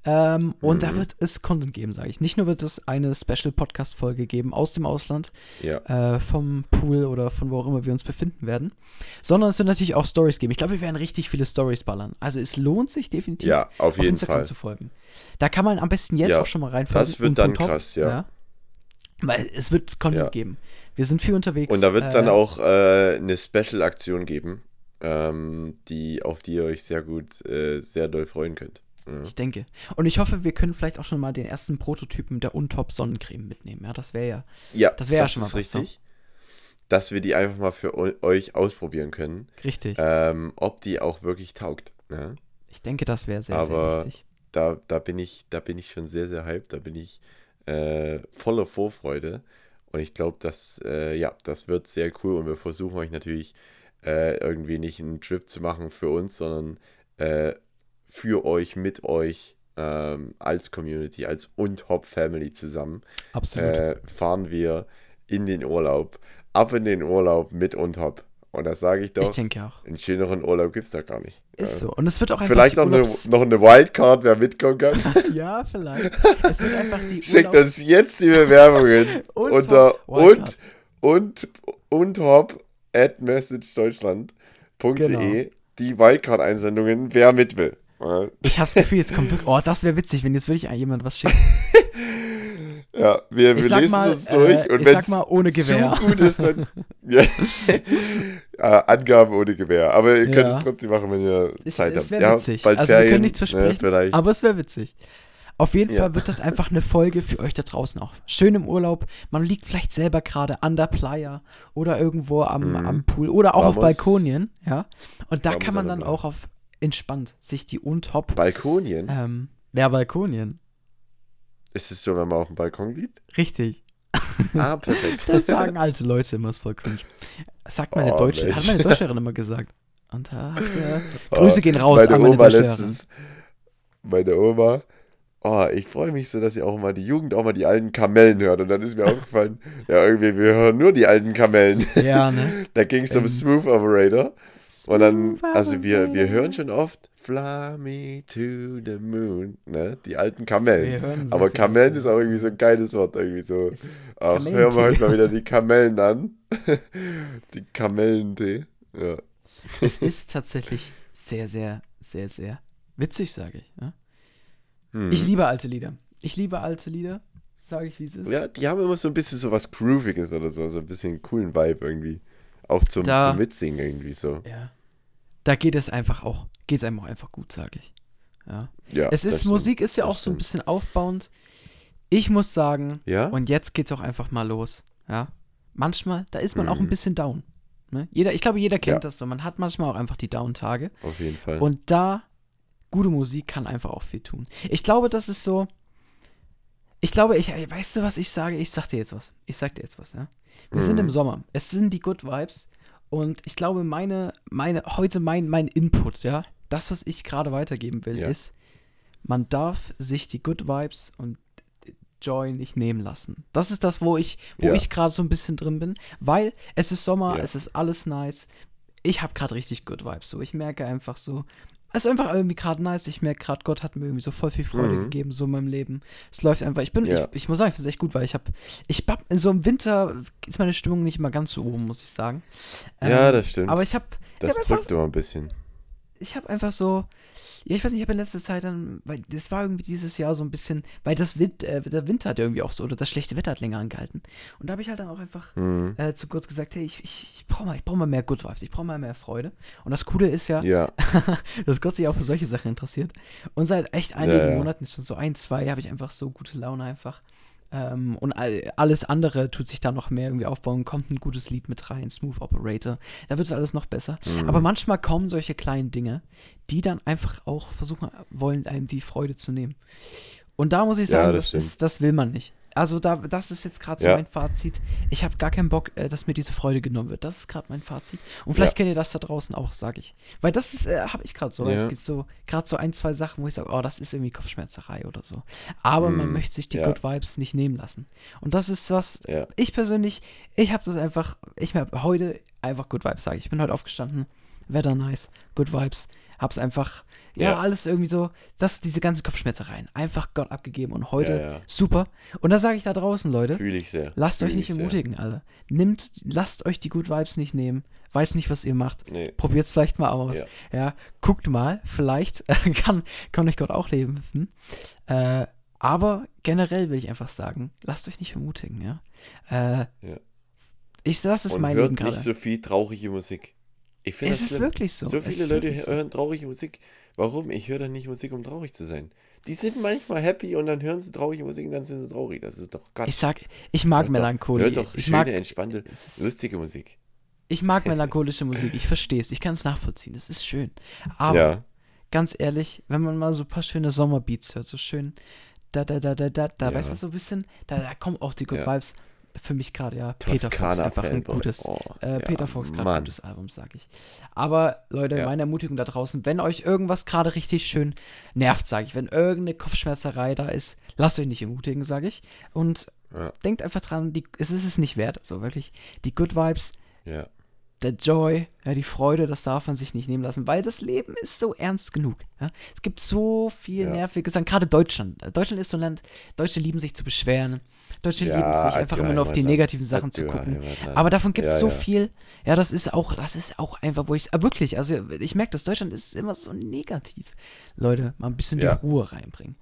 Ähm, Und da Mhm. wird es Content geben, sage ich. Nicht nur wird es eine Special-Podcast-Folge geben aus dem Ausland, Ja. äh, vom Pool oder von wo auch immer wir uns befinden werden, sondern es wird natürlich auch Stories geben. Ich glaube, wir werden richtig viele Stories ballern. Also es lohnt sich definitiv, Ja, auf auf jeden Instagram Fall. zu folgen. Da kann man am besten jetzt Ja, auch schon mal reinfolgen. das wird dann Untop, krass, ja. Weil es wird Content Ja. geben. Wir sind viel unterwegs. Und da wird es dann äh, auch äh, eine Special-Aktion geben, ähm, die, auf die ihr euch sehr gut, äh, sehr doll freuen könnt. Ja. Ich denke. Und ich hoffe, wir können vielleicht auch schon mal den ersten Prototypen der Untop Sonnencreme mitnehmen. Ja, das wäre ja. Ja, Das wäre ja schon mal ist was, ne? richtig. Dass wir die einfach mal für eu euch ausprobieren können, Richtig. ähm, ob die auch wirklich taugt. Ne? ich denke, das wäre sehr, aber- sehr wichtig. Da, da, bin ich, da bin ich schon sehr, sehr hyped. Da bin ich äh, voller Vorfreude. Und ich glaube, dass, äh, ja, das wird sehr cool. Und wir versuchen euch natürlich äh, irgendwie nicht einen Trip zu machen für uns, sondern äh, für euch, mit euch ähm, als Community, als und Hop Family zusammen Absolut. äh, fahren wir in den Urlaub. Ab in den Urlaub mit und Hop. Und das sage ich ich doch, denke auch. einen schöneren Urlaub gibt es da gar nicht. Ist so. Und es wird auch einfach Vielleicht noch eine, noch eine Wildcard, wer mitkommen kann. Ja, vielleicht. es wird einfach die Schickt Urlaubs- uns jetzt die Bewerbungen Und unter und und und hop at messagedeutschland.de Genau. die Wildcard-Einsendungen, wer mit will. Ich hab's Gefühl, jetzt kommt wirklich. Oh, das wäre witzig, wenn jetzt wirklich jemand was schickt. Ja, wir, wir lesen mal, uns durch äh, und wenn sag mal ohne Gewehr. zu gut ist, dann ja. äh, Angaben ohne Gewehr. Aber ihr könnt Ja. es trotzdem machen, wenn ihr Zeit es habt. wär Ja, witzig. bald Also wir können Ferien, nichts ne, versprechen, vielleicht. Aber es wäre witzig. Auf jeden Ja. Fall wird das einfach eine Folge für euch da draußen auch. Schön im Urlaub. Man liegt vielleicht selber gerade an der Playa oder irgendwo am, Mhm. am Pool oder auch auf Vamos. Balkonien, ja. Und da Vamos kann man dann auch auf entspannt sich die Untop. Balkonien? Ähm, wer Balkonien? Ist es so, wenn man auf dem Balkon liegt? Richtig. Ah, perfekt. Das sagen alte Leute immer, ist voll cringe. Sagt meine Oh, Deutsche, Mensch. hat meine Deutscherin immer gesagt. Und da hat sie, Grüße gehen raus meine an meine Oma letztens. Meine Oma. Oh, ich freue mich so, dass sie auch mal die Jugend auch mal die alten Kamellen hört. Und dann ist mir aufgefallen, ja, irgendwie, wir hören nur die alten Kamellen. Ja, ne? Da ging es um Ähm, Smooth Operator. Und dann, Smooth also wir, wir hören schon oft Fly me to the moon, ne? Die alten Kamellen. Sehr Aber Kamellen ist auch irgendwie so ein geiles Wort, irgendwie so. Ach, hören wir heute mal wieder die Kamellen an. die Kamellentee. Ja. Es ist tatsächlich sehr, sehr, sehr, sehr witzig, sage ich. Ja? Hm. Ich liebe alte Lieder. Ich liebe alte Lieder, sage ich, wie es ist. Ja, die haben immer so ein bisschen so was Grooviges oder so, so ein bisschen einen coolen Vibe irgendwie. Auch zum, Da- zum Mitsingen irgendwie so. Ja. Da geht es einfach auch, geht es einem auch einfach gut, sage ich. Ja. Ja, es ist, stimmt, Musik ist ja auch so ein bisschen aufbauend. Ich muss sagen, Ja? und jetzt geht's auch einfach mal los. Ja. Manchmal, da ist man auch ein Mhm. bisschen down. Ne? Jeder, ich glaube, jeder kennt Ja. das so. Man hat manchmal auch einfach die Down-Tage. Auf jeden Fall. Und da, gute Musik kann einfach auch viel tun. Ich glaube, das ist so. Ich glaube, ich, ey, weißt du, was ich sage? Ich sag dir jetzt was. Ich sag dir jetzt was, ja. Wir sind im Mhm. Sommer. Es sind die Good Vibes. Und ich glaube, meine, meine, heute mein, mein Input, ja, das, was ich gerade weitergeben will, Ja. ist, man darf sich die Good Vibes und Joy nicht nehmen lassen. Das ist das, wo ich, wo Ja. ich gerade so ein bisschen drin bin, weil es ist Sommer, Ja. es ist alles nice. Ich habe gerade richtig Good Vibes. So, ich merke einfach so, es ist einfach irgendwie gerade nice. Ich merke gerade, Gott hat mir irgendwie so voll viel Freude Mhm. gegeben, so in meinem Leben. Es läuft einfach. Ich bin, Ja. ich, ich muss sagen, ich finde es echt gut, weil ich habe, ich hab, so im Winter ist meine Stimmung nicht immer ganz so oben, muss ich sagen. ja, Ähm, das stimmt. Aber ich habe, das hab einfach- drückt immer ein bisschen. Ich habe einfach so, ja, ich weiß nicht, ich habe in letzter Zeit dann, weil das war irgendwie dieses Jahr so ein bisschen, weil das Wind, äh, der Winter hat irgendwie auch so, oder das schlechte Wetter hat länger angehalten. Und da habe ich halt dann auch einfach Mhm. äh, zu kurz gesagt, hey, ich, ich, ich brauche mal, ich brauch mal mehr Good Vibes, ich brauche mal mehr Freude. Und das Coole ist ja, Ja, dass Gott sich auch für solche Sachen interessiert. Und seit echt einigen Ja, ja. Monaten, schon so ein, zwei, habe ich einfach so gute Laune einfach. Ähm, und all, alles andere tut sich da noch mehr irgendwie aufbauen. Kommt ein gutes Lied mit rein, Smooth Operator. Da wird es alles noch besser. Mhm. Aber manchmal kommen solche kleinen Dinge, die dann einfach auch versuchen wollen, einem die Freude zu nehmen. Und da muss ich Ja, sagen, das das, stimmt. ist, das will man nicht. Also da, das ist jetzt gerade so Ja. mein Fazit. Ich habe gar keinen Bock, äh, dass mir diese Freude genommen wird. Das ist gerade mein Fazit. Und vielleicht Ja. kennt ihr das da draußen auch, sage ich. Weil das ist, äh, habe ich gerade so. weil Es Ja. gibt so gerade so ein, zwei Sachen, wo ich sage, oh, das ist irgendwie Kopfschmerzerei oder so. Aber man Mm, möchte sich die ja. Good Vibes nicht nehmen lassen. Und das ist was, ja. ich persönlich, ich habe das einfach, ich habe heute einfach Good Vibes, sage ich. Ich bin heute aufgestanden, Wetter nice, Good Vibes, hab's einfach, ja, Ja. alles irgendwie so, das, diese ganzen Kopfschmerzereien, einfach Gott abgegeben und heute Ja, ja. super. Und da sage ich da draußen, Leute, Fühle ich sehr. lasst Fühl euch nicht ich sehr. ermutigen, alle. Nimmt, lasst euch die Good Vibes nicht nehmen, weiß nicht, was ihr macht. Nee. Probiert's vielleicht mal aus. Ja. Guckt mal, vielleicht kann, kann euch Gott auch leben. Hm? Äh, aber generell will ich einfach sagen, lasst euch nicht ermutigen, ja. Äh, Ja. Ich, das ist Und mein hört Leben gerade. nicht so viel traurige Musik. Ich finde es das ist schlimm. wirklich so. So viele Leute so. hören traurige Musik. Warum? Ich höre dann nicht Musik, um traurig zu sein. Die sind manchmal happy und dann hören sie traurige Musik und dann sind sie traurig. Das ist doch Gott. Ich sag, ich mag doch- Melancholie. Hört doch ich, schöne, mag, entspannte, lustige Musik. ich mag melancholische Musik. Ich verstehe es. Ich kann es nachvollziehen. Es ist schön. Aber ja, ganz ehrlich, wenn man mal so ein paar schöne Sommerbeats hört, so schön da, da, da, da, da, da, Ja. weißt du, so ein bisschen, da, da kommen auch die Good Ja. Vibes. Für mich gerade, ja. Peter Fox, einfach ein gutes, Oh, äh, ja, Peter Fox, gerade ein gutes Album, sag ich. Aber, Leute, Ja. meine Ermutigung da draußen, wenn euch irgendwas gerade richtig schön nervt, sage ich, wenn irgendeine Kopfschmerzerei da ist, lasst euch nicht ermutigen, sage ich. Und Ja. denkt einfach dran, die, es ist es nicht wert, so wirklich. Die Good Vibes, Ja, der Joy, ja, die Freude, das darf man sich nicht nehmen lassen, weil das Leben ist so ernst genug. Ja? Es gibt so viel Ja. nerviges gerade Deutschland. Deutschland ist so ein Land, Deutsche lieben sich zu beschweren. Deutsche Ja, lieben es sich einfach immer nur auf die negativen Sachen zu gucken. Aber davon gibt es so viel. Ja, das ist auch, das ist auch einfach, wo ich, ah, wirklich, also ich merke das, Deutschland ist immer so negativ. Leute, mal ein bisschen die Ruhe reinbringen.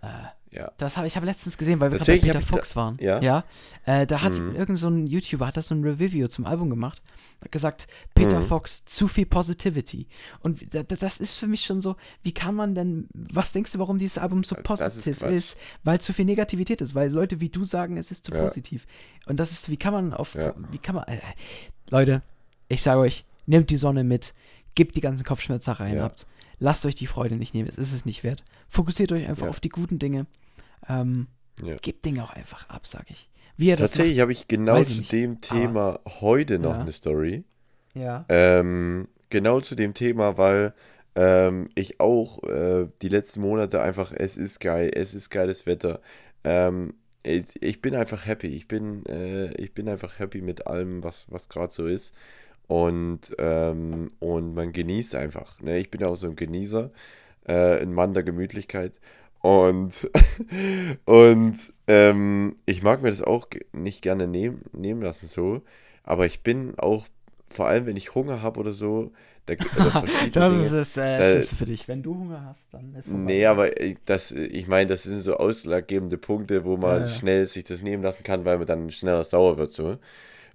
Äh, ja. das habe ich habe letztens gesehen, weil wir gerade bei Peter ich da- Fox waren. ja. Äh, da hat Mhm. irgend so ein YouTuber hat das so ein Review zum Album gemacht, hat gesagt, Peter Mhm. Fox zu viel Positivity. Und da- da- das ist für mich schon so, wie kann man denn, was denkst du, warum dieses Album so Das ist positiv Quatsch. ist? Weil zu viel Negativität ist, weil Leute wie du sagen, es ist zu Ja. positiv. Und das ist, wie kann man auf, Ja. wie kann man, äh, Leute, ich sage euch, nehmt die Sonne mit, gebt die ganzen Kopfschmerzereien Ja. ab, lasst euch die Freude nicht nehmen, es ist es nicht wert. Fokussiert euch einfach Ja. auf die guten Dinge. Ähm, Ja. gebt Dinge auch einfach ab, sag ich. Tatsächlich habe ich genau ich zu nicht. dem Thema heute noch Ja. eine Story. ja. Ähm, genau zu dem Thema, weil ähm, ich auch äh, die letzten Monate einfach, es ist geil, es ist geiles Wetter. Ähm, ich, ich bin einfach happy. Ich bin, äh, ich bin einfach happy mit allem, was, was gerade so ist. Und, ähm, und man genießt einfach. Ne? Ich bin auch so ein Genießer, äh, ein Mann der Gemütlichkeit. Und, und ähm, ich mag mir das auch nicht gerne nehmen, nehmen lassen so. Aber ich bin auch, vor allem wenn ich Hunger habe oder so, da, verschiedene Das Dinge, ist das äh, Da- Schlimmste für dich. Wenn du Hunger hast, dann ist vorbei. Nee, aber ich- das, ich meine, das sind so ausschlaggebende Punkte, wo man Ja, ja. schnell sich das nehmen lassen kann, weil man dann schneller sauer wird so.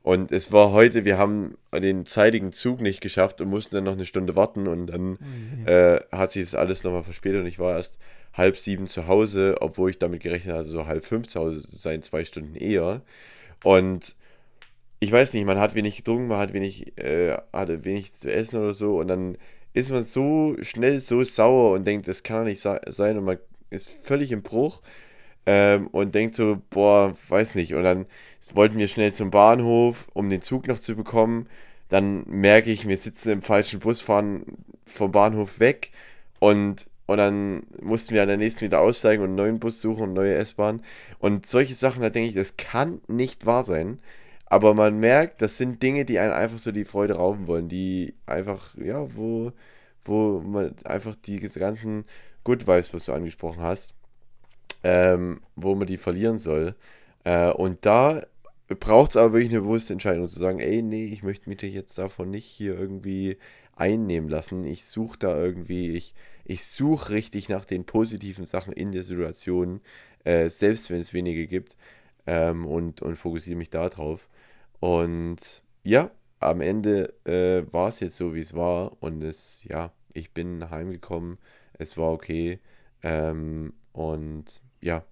Und es war heute, wir haben den zeitigen Zug nicht geschafft und mussten dann noch eine Stunde warten und dann Ui, äh, hat sich das alles nochmal verspätet und ich war erst halb sieben zu Hause, obwohl ich damit gerechnet hatte, so halb fünf zu Hause zu sein, zwei Stunden eher. Und ich weiß nicht, man hat wenig getrunken, man hat wenig, äh, hatte wenig zu essen oder so und dann ist man so schnell so sauer und denkt, das kann nicht sein und man ist völlig im Bruch ähm, und denkt so, boah, weiß nicht. Und dann wollten wir schnell zum Bahnhof, um den Zug noch zu bekommen. Dann merke ich, wir sitzen im falschen Bus, fahren vom Bahnhof weg und, und dann mussten wir an der nächsten wieder aussteigen und einen neuen Bus suchen und neue S-Bahn. Und solche Sachen, da denke ich, das kann nicht wahr sein. Aber man merkt, das sind Dinge, die einen einfach so die Freude rauben wollen, die einfach, ja, wo, wo man einfach die ganzen Good Vibes, was du angesprochen hast, ähm, wo man die verlieren soll. Äh, und da braucht es aber wirklich eine bewusste Entscheidung zu sagen, ey, nee, ich möchte mich jetzt davon nicht hier irgendwie einnehmen lassen. Ich suche da irgendwie, ich, ich suche richtig nach den positiven Sachen in der Situation, äh, selbst wenn es wenige gibt, ähm, und, und fokussiere mich da drauf. Und ja, am Ende äh, war es jetzt so, wie es war. Und es, ja, ich bin heimgekommen. Es war okay. Ähm, und ja,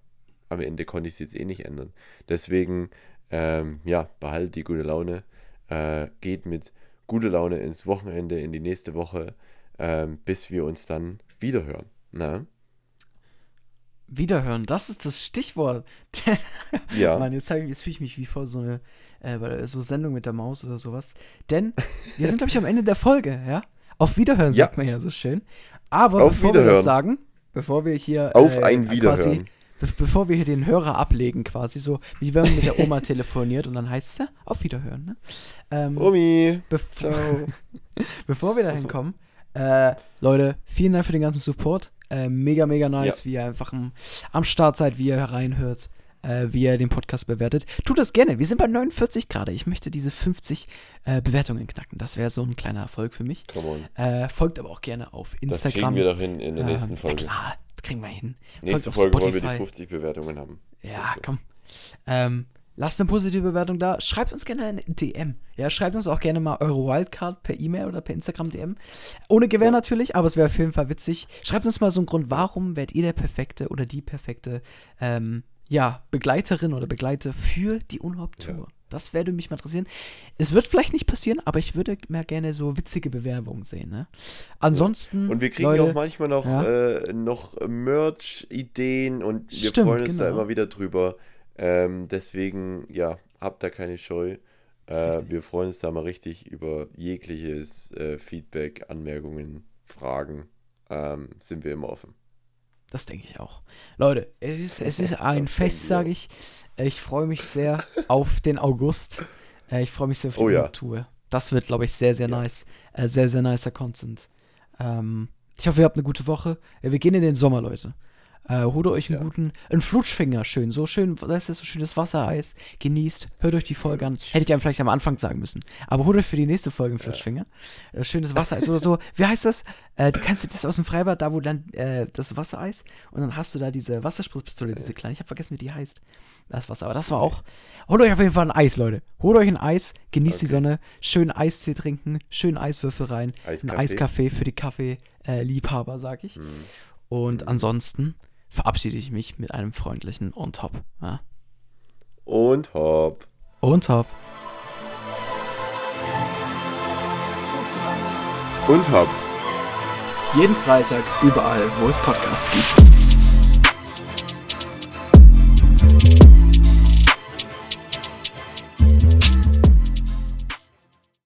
am Ende konnte ich es jetzt eh nicht ändern. Deswegen, ähm, ja, behaltet die gute Laune. Äh, geht mit guter Laune ins Wochenende, in die nächste Woche, ähm, bis wir uns dann wiederhören. Na? Wiederhören, das ist das Stichwort. ja. Mann, jetzt, jetzt fühle ich mich wie vor so eine äh, so Sendung mit der Maus oder sowas. Denn wir sind, glaube ich, am Ende der Folge, ja? Auf Wiederhören ja. sagt man ja so schön. Aber Auf bevor wir das sagen, bevor wir hier Auf äh, ein Wiederhören. Quasi, bevor wir hier den Hörer ablegen, quasi so, wie wenn man mit der Oma telefoniert und dann heißt es ja, auf Wiederhören. Ne? Ähm, Omi, ciao. bevor wir dahin kommen, äh, Leute, vielen Dank für den ganzen Support. Äh, mega, mega nice, ja. wie ihr einfach am, am Start seid, wie ihr reinhört äh, wie ihr den Podcast bewertet. Tut das gerne. Wir sind bei 49 gerade. Ich möchte diese 50 äh, Bewertungen knacken. Das wäre so ein kleiner Erfolg für mich. Come on. Äh, folgt aber auch gerne auf Instagram. Das kriegen wir doch hin in der nächsten Folge. Klar, das kriegen wir hin. Nächste Folge Spotify. wollen wir die 50 Bewertungen haben. Ja, komm. Ähm, lasst eine positive Bewertung da. Schreibt uns gerne eine DM. Ja, schreibt uns auch gerne mal eure Wildcard per E-Mail oder per Instagram DM. Ohne Gewehr ja. natürlich, aber es wäre auf jeden Fall witzig. Schreibt uns mal so einen Grund, warum werdet ihr der perfekte oder die perfekte ähm, ja, Begleiterin oder Begleiter für die Unhaupt-Tour. Ja. Das würde mich mal interessieren. Es wird vielleicht nicht passieren, aber ich würde mehr gerne so witzige Bewerbungen sehen. Ne? Ansonsten. Und wir kriegen Leute, auch manchmal noch, ja. äh, noch Merch-Ideen und wir Stimmt, freuen uns genau. da immer wieder drüber. Ähm, deswegen, ja, habt da keine Scheu. Äh, wir freuen uns da mal richtig über jegliches äh, Feedback, Anmerkungen, Fragen. Ähm, sind wir immer offen. Das denke ich auch. Leute, es ist, es ist ein Fest, sage ich. Ich freue mich sehr auf den August. Äh, ich freue mich sehr auf die oh, ja. Tour. Das wird, glaube ich, sehr, sehr ja. nice. Äh, sehr, sehr nicer Content. Ähm, ich hoffe, ihr habt eine gute Woche. Wir gehen in den Sommer, Leute. Äh, holt euch einen ja. guten, einen Flutschfinger schön, so schön, das ist so schönes Wassereis, genießt, hört euch die Folge an. Hätte ich ja vielleicht am Anfang sagen müssen. Aber holt euch für die nächste Folge einen Flutschfinger. Ja. Äh, schönes Wassereis oder so. Wie heißt das? Äh, du kennst du das aus dem Freibad, da wo dann äh, das Wassereis und dann hast du da diese Wasserspritzpistole, diese kleine. Ich habe vergessen, wie die heißt. Das Wasser, aber das war auch. Holt euch auf jeden Fall ein Eis, Leute. Holt euch ein Eis, genießt okay. die Sonne, schön Eistee trinken, schön Eiswürfel rein, Eiskaffee. ein Eiskaffee für die Kaffee-Liebhaber, äh, sag ich. Hm. Und hm. ansonsten verabschiede ich mich mit einem freundlichen und hopp. Ja? Und hopp. Und hopp. Und hopp. Jeden Freitag überall, wo es Podcasts gibt.